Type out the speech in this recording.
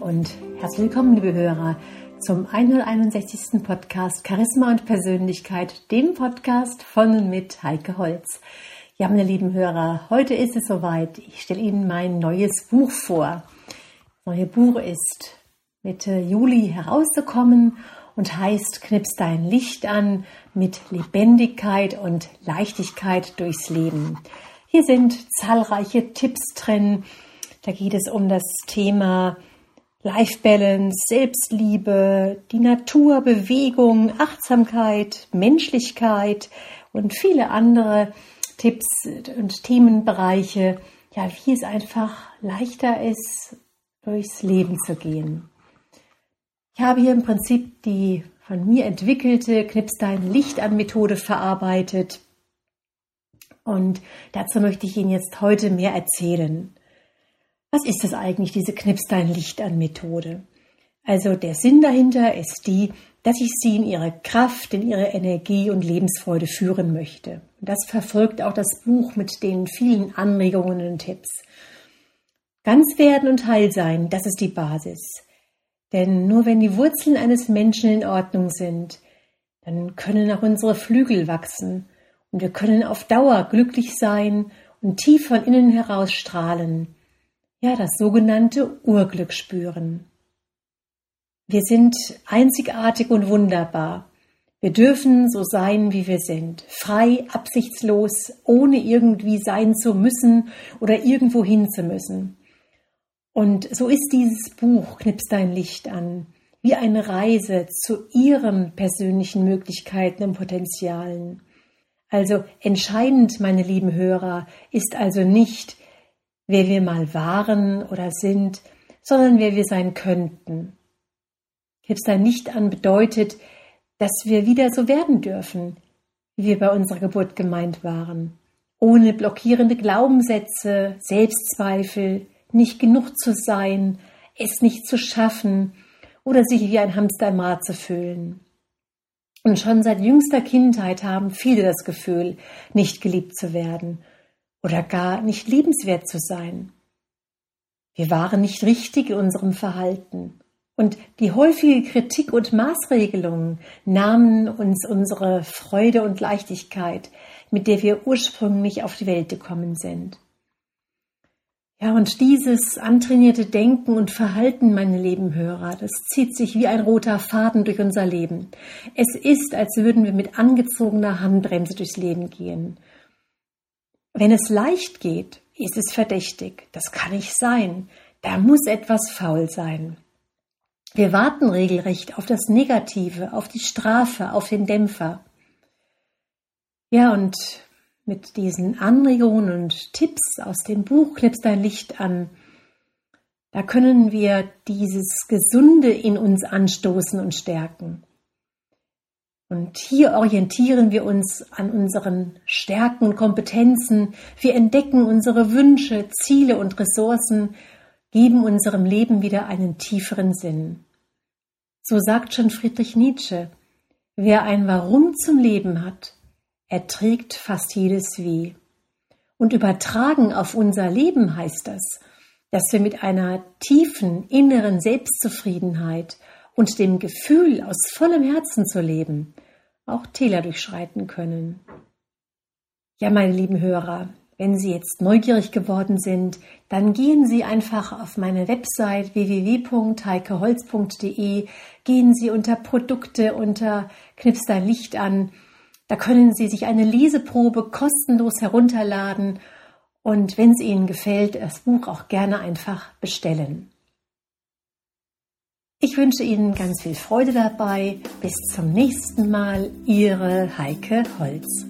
und herzlich willkommen, liebe Hörer, zum 161. Podcast Charisma und Persönlichkeit, dem Podcast von und mit Heike Holz. Ja, meine lieben Hörer, heute ist es soweit. Ich stelle Ihnen mein neues Buch vor. Das neue Buch ist Mitte Juli herausgekommen und heißt Knips dein Licht an mit Lebendigkeit und Leichtigkeit durchs Leben. Hier sind zahlreiche Tipps drin. Da geht es um das Thema Life Balance, Selbstliebe, die Natur, Bewegung, Achtsamkeit, Menschlichkeit und viele andere Tipps und Themenbereiche, ja, wie es einfach leichter ist, durchs Leben zu gehen. Ich habe hier im Prinzip die von mir entwickelte Knips dein Licht an Methode verarbeitet. Und dazu möchte ich Ihnen jetzt heute mehr erzählen. Was ist das eigentlich, diese Knips dein Licht an Methode? Also der Sinn dahinter ist die, dass ich Sie in Ihre Kraft, in Ihre Energie und Lebensfreude führen möchte. Und das verfolgt auch das Buch mit den vielen Anregungen und Tipps. Ganz werden und heil sein, das ist die Basis. Denn nur wenn die Wurzeln eines Menschen in Ordnung sind, dann können auch unsere Flügel wachsen und wir können auf Dauer glücklich sein und tief von innen heraus strahlen ja, das sogenannte Urglück spüren. Wir sind einzigartig und wunderbar. Wir dürfen so sein, wie wir sind, frei, absichtslos, ohne irgendwie sein zu müssen oder irgendwo hin zu müssen. Und so ist dieses Buch Knips dein Licht an, wie eine Reise zu ihren persönlichen Möglichkeiten und Potenzialen. Also entscheidend, meine lieben Hörer, ist also nicht, wer wir mal waren oder sind, sondern wer wir sein könnten. Kipstein nicht an bedeutet, dass wir wieder so werden dürfen, wie wir bei unserer Geburt gemeint waren, ohne blockierende Glaubenssätze, Selbstzweifel, nicht genug zu sein, es nicht zu schaffen oder sich wie ein Hamster im Rad zu fühlen. Und schon seit jüngster Kindheit haben viele das Gefühl, nicht geliebt zu werden oder gar nicht liebenswert zu sein. Wir waren nicht richtig in unserem Verhalten. Und die häufige Kritik und Maßregelungen nahmen uns unsere Freude und Leichtigkeit, mit der wir ursprünglich auf die Welt gekommen sind. Ja, und dieses antrainierte Denken und Verhalten, meine lieben Hörer, das zieht sich wie ein roter Faden durch unser Leben. Es ist, als würden wir mit angezogener Handbremse durchs Leben gehen. Wenn es leicht geht, ist es verdächtig. Das kann nicht sein. Da muss etwas faul sein. Wir warten regelrecht auf das Negative, auf die Strafe, auf den Dämpfer. Ja, und mit diesen Anregungen und Tipps aus dem Buch Knips dein Licht an, da können wir dieses Gesunde in uns anstoßen und stärken. Und hier orientieren wir uns an unseren Stärken und Kompetenzen. Wir entdecken unsere Wünsche, Ziele und Ressourcen, geben unserem Leben wieder einen tieferen Sinn. So sagt schon Friedrich Nietzsche, wer ein Warum zum Leben hat, erträgt fast jedes Wie. Und übertragen auf unser Leben heißt das, dass wir mit einer tiefen inneren Selbstzufriedenheit und dem Gefühl, aus vollem Herzen zu leben, auch Täler durchschreiten können. Ja, meine lieben Hörer, wenn Sie jetzt neugierig geworden sind, dann gehen Sie einfach auf meine Website www.heikeholz.de, gehen Sie unter Produkte unter Knips dein Licht an. Da können Sie sich eine Leseprobe kostenlos herunterladen und wenn es Ihnen gefällt, das Buch auch gerne einfach bestellen. Ich wünsche Ihnen ganz viel Freude dabei. Bis zum nächsten Mal. Ihre Heike Holz.